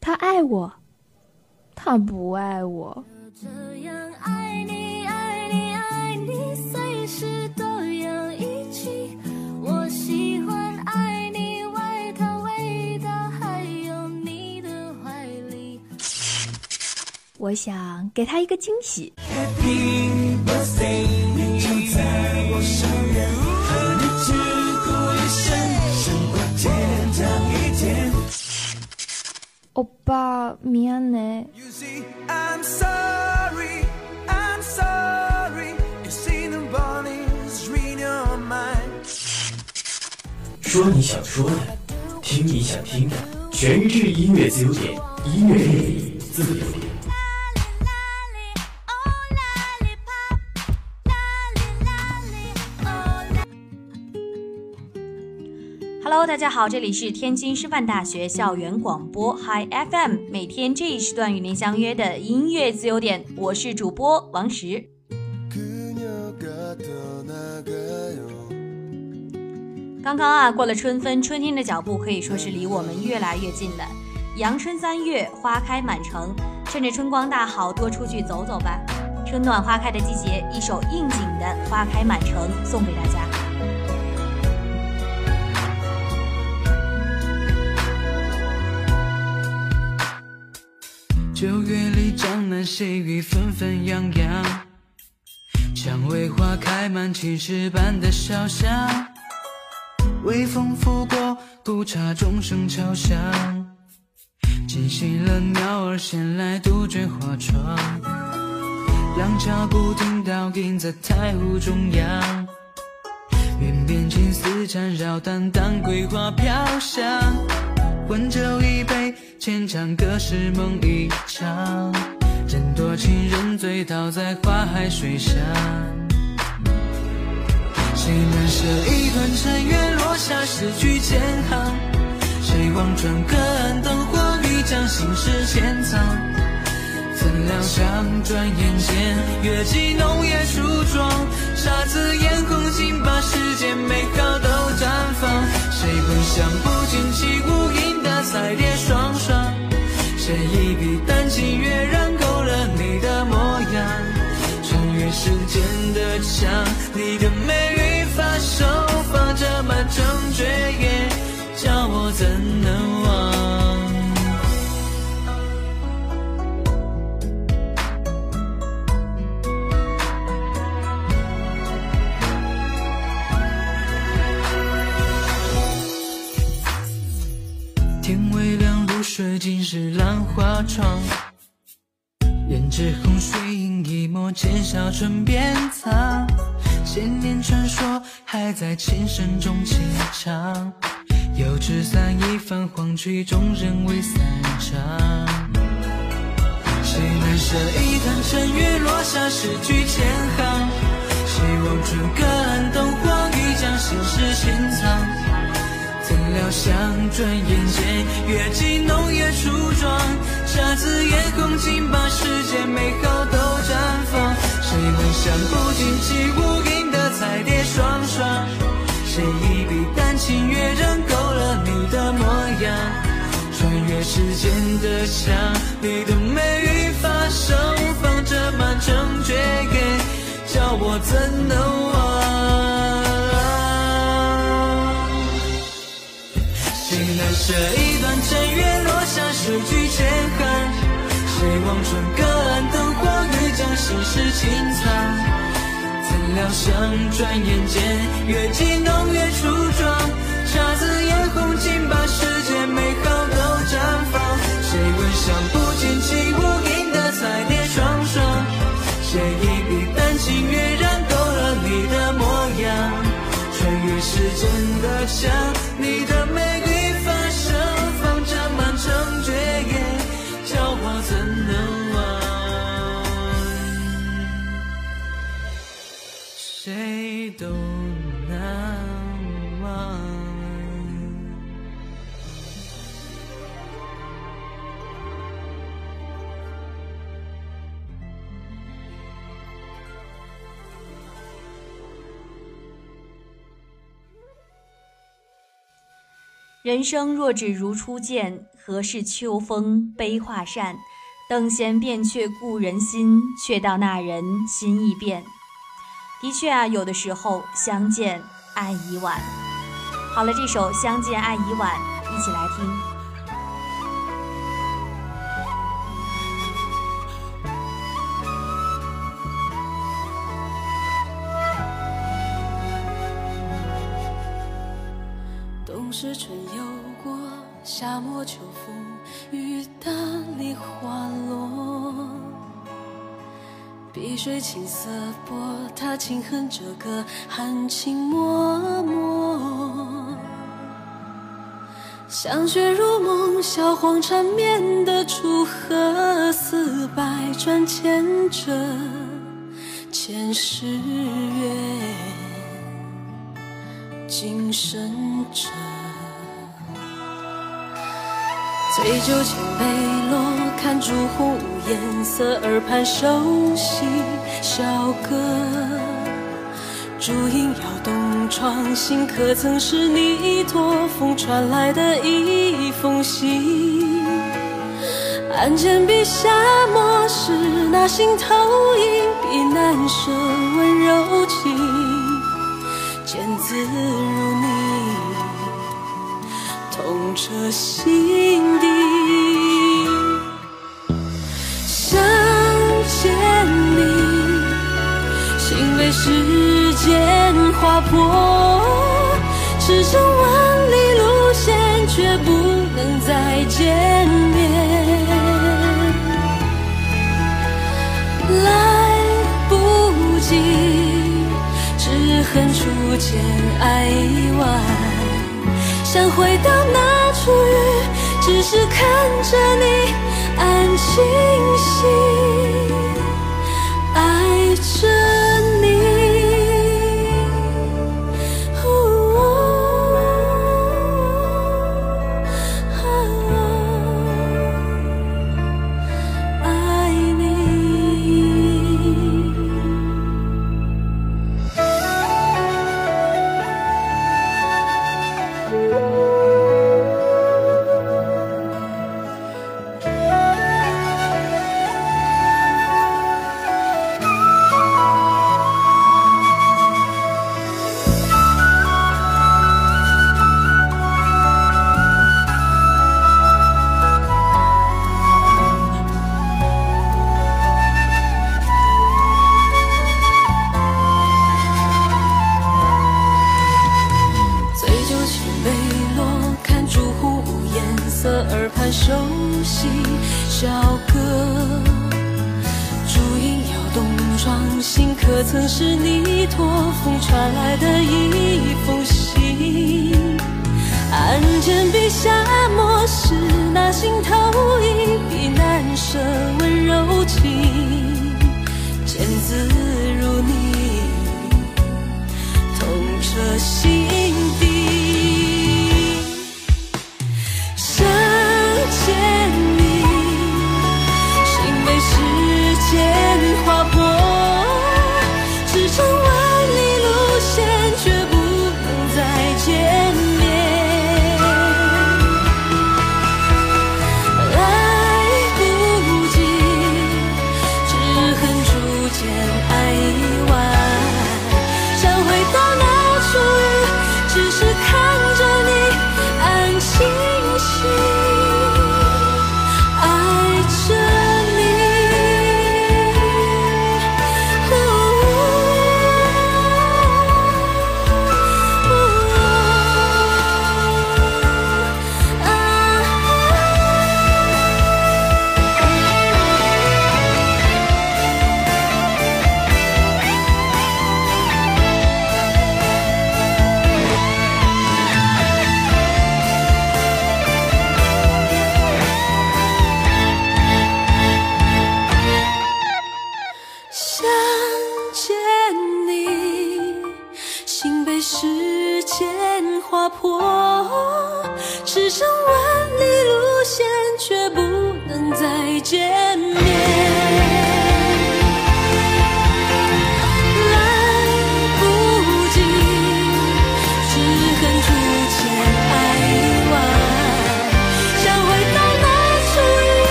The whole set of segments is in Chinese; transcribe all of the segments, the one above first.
他爱我，他不爱我。我想给他一个惊喜。欧巴，미안해。 You see, I'm sorry, I'm sorry. You see the bodies read your mind. 说你想说的，听你想听的，全日制音乐自由点，音乐电力自由点。 hello 大家好，这里是天津师范大学校园广播 hi FM 每天这一时段与您相约的音乐自由点，我是主播王石。刚刚啊，过了春分，春天的脚步可以说是离我们越来越近了。阳春三月，花开满城，趁着春光大好，多出去走走吧。春暖花开的季节，一首应景的花开满城送给大家。九月里，江南细雨纷纷扬扬，蔷薇花开满青石板的小巷，微风拂过，古刹钟声敲响，惊醒了鸟儿衔来杜鹃花窗，廊桥古亭倒映在太湖中央，云边青丝缠绕，淡淡桂花飘香。温酒一杯，浅唱歌是梦一场。人多情人醉倒在花海水上。谁能舍一段尘缘落下诗句千行？谁望穿隔岸灯火欲将心事潜藏？怎料想转眼间，月季浓叶初妆，姹紫嫣红尽把世间美好都绽放。谁不想不见起无影的彩蝶双双？写一笔丹青跃然勾勒你的模样？穿越时间的墙，你的美与发手放着满城绝艳，叫我怎能忘？露水浸湿兰花窗，胭脂红水印一抹，浅笑唇边藏。千年传说还在琴声中轻唱，油纸伞一泛，黄曲终人未散场。谁难舍一段尘缘落下诗句千行？谁望穿隔像转眼间，月季浓叶初妆，姹紫嫣红尽把世间美好都绽放。谁能想不见起无影的彩蝶双双？谁一笔丹青跃然勾勒你的模样？穿越时间的墙，你的美与发手放着满城绝艳，叫我怎能这一段尘缘落下诗句千行？谁望穿隔岸灯火欲将心事轻藏？怎料想转眼间，越激浓越初人生若只如初见，何事秋风悲画扇？等闲变却故人心，却道那人心易变。的确啊，有的时候相见爱已晚。好了，这首《相见爱已晚》，一起来听。夏末秋风雨打梨花落。碧水青色波，他轻哼着歌，含情脉脉。香雪如梦，小黄缠绵的楚河，似百转千折前世缘，今生者。醉酒千杯落，看烛红无颜色，耳畔熟悉小歌。烛影摇动窗，心可曾是你托风传来的一封信？案笺笔下墨是那心投影，笔难舍温柔情，见字如你。痛彻心时间划破，驰骋万里路线，却不能再见面。来不及，只恨初见爱已晚。想回到那初遇，只是看着你安清醒，见字如你。痛彻心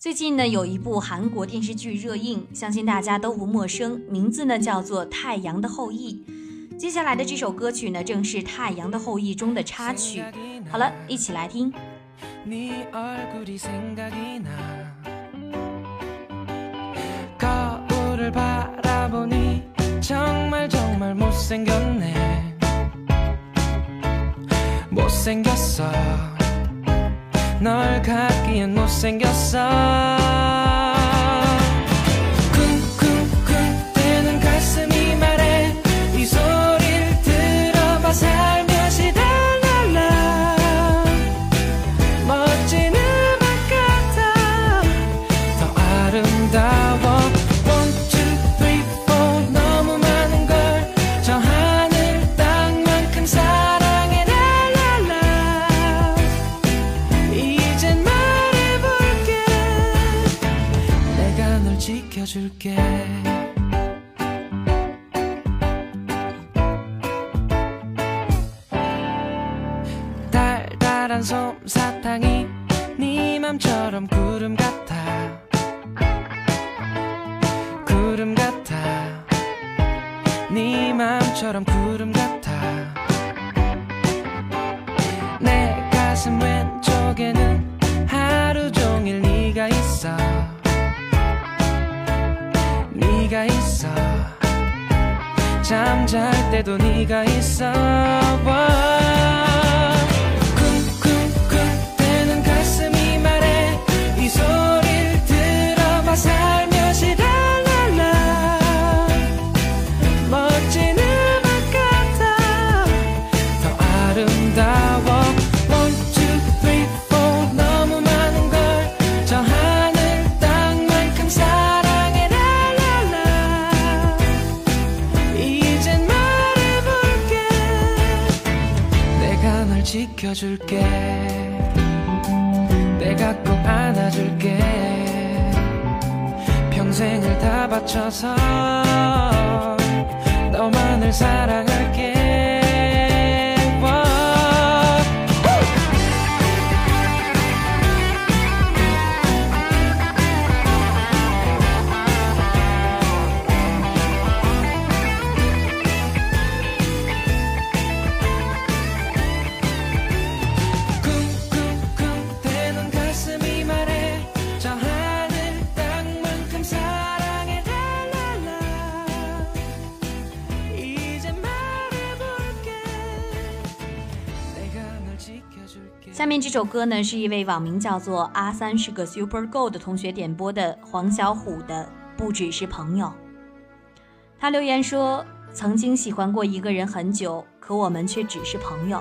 最近呢，有一部韩国电视剧热映，相信大家都不陌生，名字呢叫做《太阳的后裔》。接下来的这首歌曲呢，正是《太阳的后裔》中的插曲。好了，一起来听。 널 갖기엔 못생겼어 네가 있어. 잠잘 때도 네가 있어 지켜줄게. 내가 꼭 안아줄게. 평생을 다 바쳐서 너만을 사랑할게 首歌呢，是一位网名叫做阿三是个 Super Go 的同学点播的黄小琥的《不只是朋友》。他留言说：“曾经喜欢过一个人很久，可我们却只是朋友。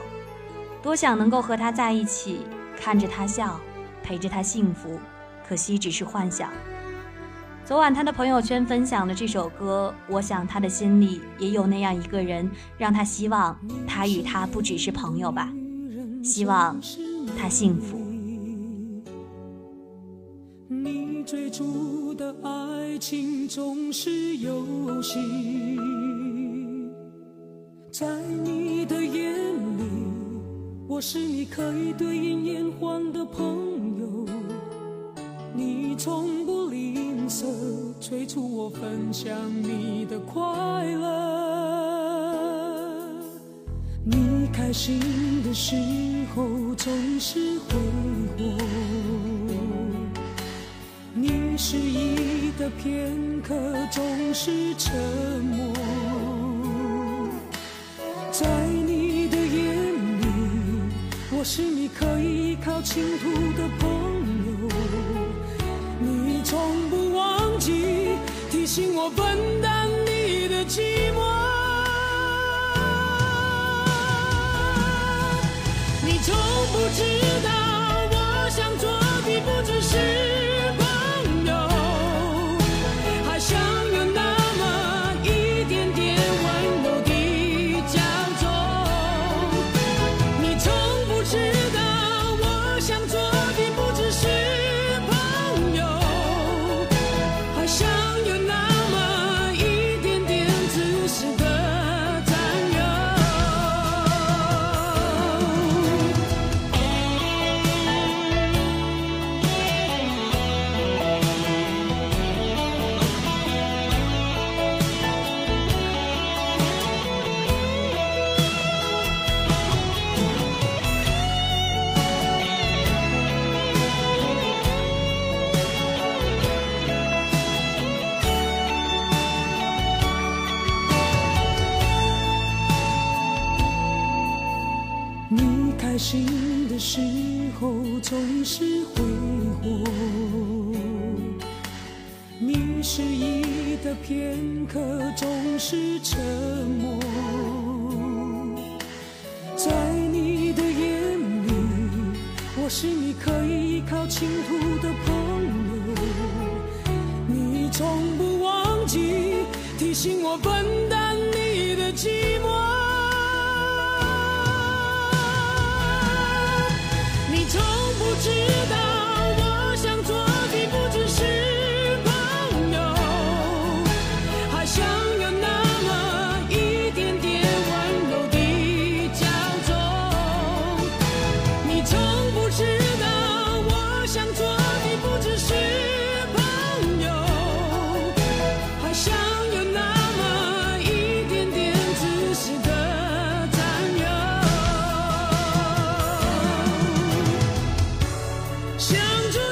多想能够和他在一起，看着他笑，陪着他幸福，可惜只是幻想。”昨晚他的朋友圈分享了这首歌，我想他的心里也有那样一个人，让他希望他与他不只是朋友吧。希望他幸福。你追逐的爱情总是游戏，在你的眼里，我是你可以对应烟黄的朋友。你从不吝啬催促我分享你的快乐。你开心的时后总是挥霍你失意的片刻总是沉默。在你的眼里我是你可以依靠倾吐的朋友。你从不忘记提醒我分担你的寂寞。不知道是。想着。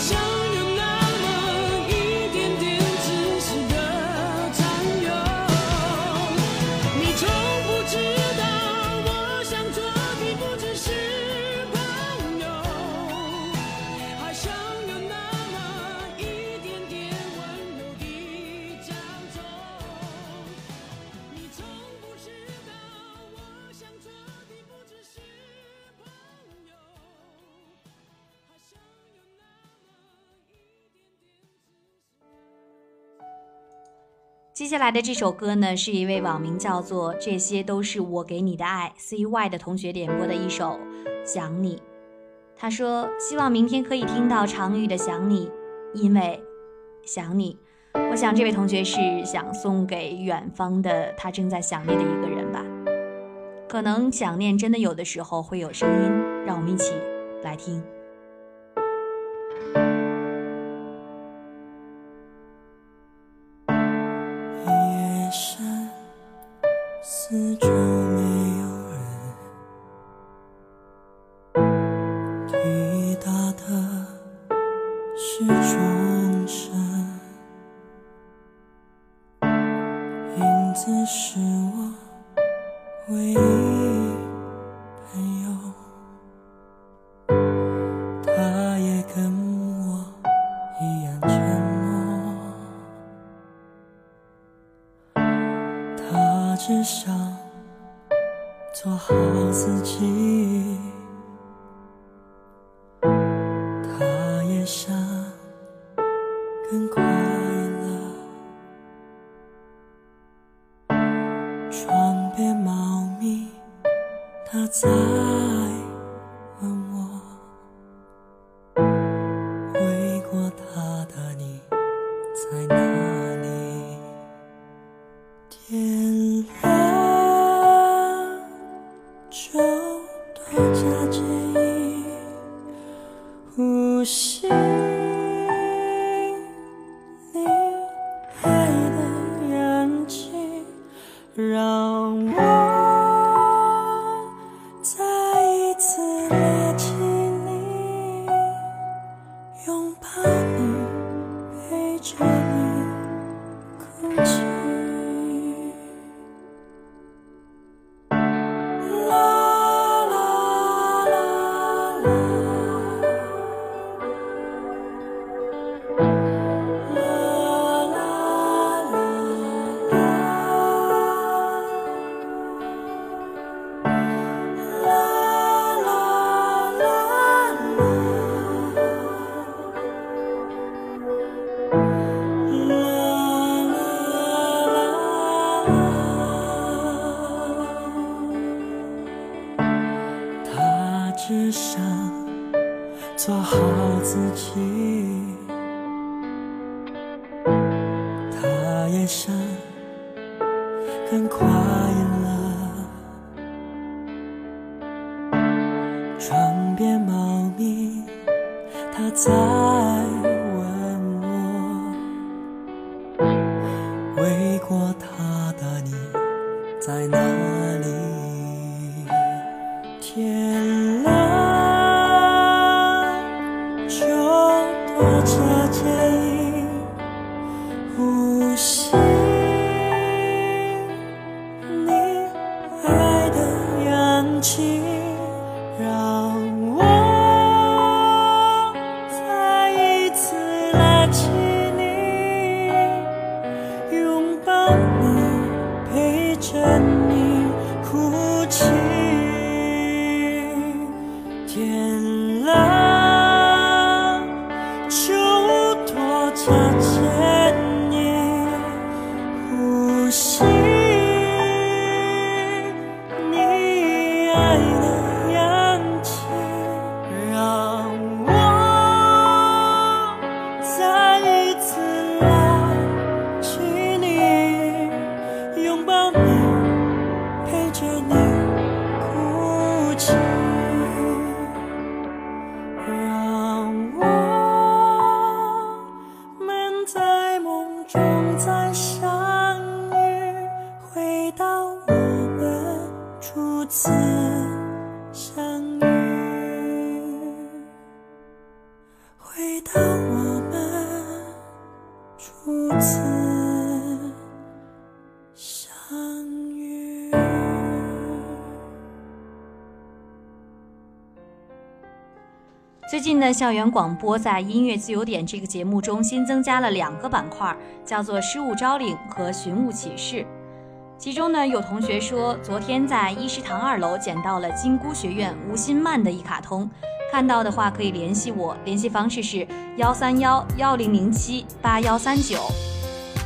show. 接下来的这首歌呢，是一位网名叫做这些都是我给你的爱，C Y 的同学点播的一首想你。他说希望明天可以听到常玉的想你，因为想你。我想这位同学是想送给远方的，他正在想念的一个人吧。可能想念真的有的时候会有声音，让我们一起来听。做好自己。伤很快陪次相遇，回到我们初次相遇。最近呢，校园广播在音乐自由点这个节目中新增加了两个板块，叫做失物招领和寻物启事。其中呢，有同学说，昨天在一食堂二楼捡到了金菇学院吴新曼的一卡通，看到的话可以联系我，联系方式是幺三幺幺零零七八幺三九。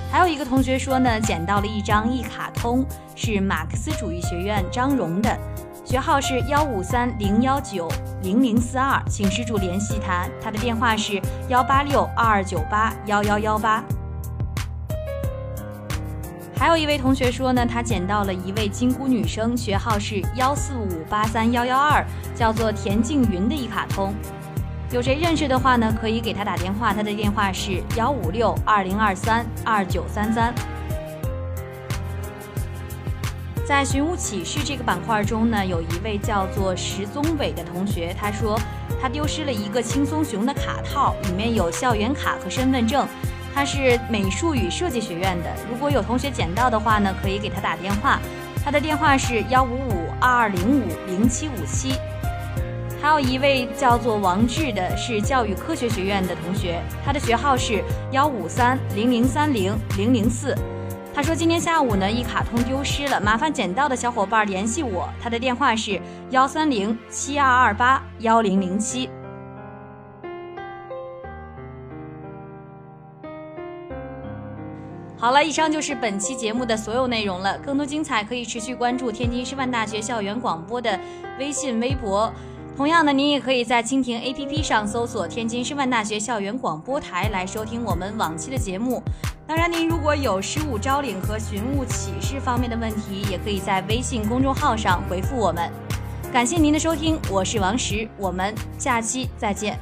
还有一个同学说呢，捡到了一张一卡通，是马克思主义学院张荣的，学号是幺五三零幺九零零四二，请施主联系他，他的电话是幺八六二二九八幺幺幺八。还有一位同学说呢，他捡到了一位金菇女生，学号是幺四五八三幺幺二，叫做田静云的一卡通。有谁认识的话呢，可以给他打电话，他的电话是幺五六二零二三二九三三。在寻物启事这个板块中呢，有一位叫做石宗伟的同学，他说他丢失了一个轻松熊的卡套，里面有校园卡和身份证。他是美术与设计学院的，如果有同学捡到的话呢，可以给他打电话，他的电话是幺五五二二零五零七五七。还有一位叫做王志的，是教育科学学院的同学，他的学号是幺五三零零三零零零四。他说今天下午呢，一卡通丢失了，麻烦捡到的小伙伴联系我，他的电话是幺三零七二二八幺零零七。好了，以上就是本期节目的所有内容了。更多精彩可以持续关注天津师范大学校园广播的微信、微博。同样的，您也可以在蜻蜓 APP 上搜索“天津师范大学校园广播台”来收听我们往期的节目。当然，您如果有失物招领和寻物启事方面的问题，也可以在微信公众号上回复我们。感谢您的收听，我是王石，我们下期再见。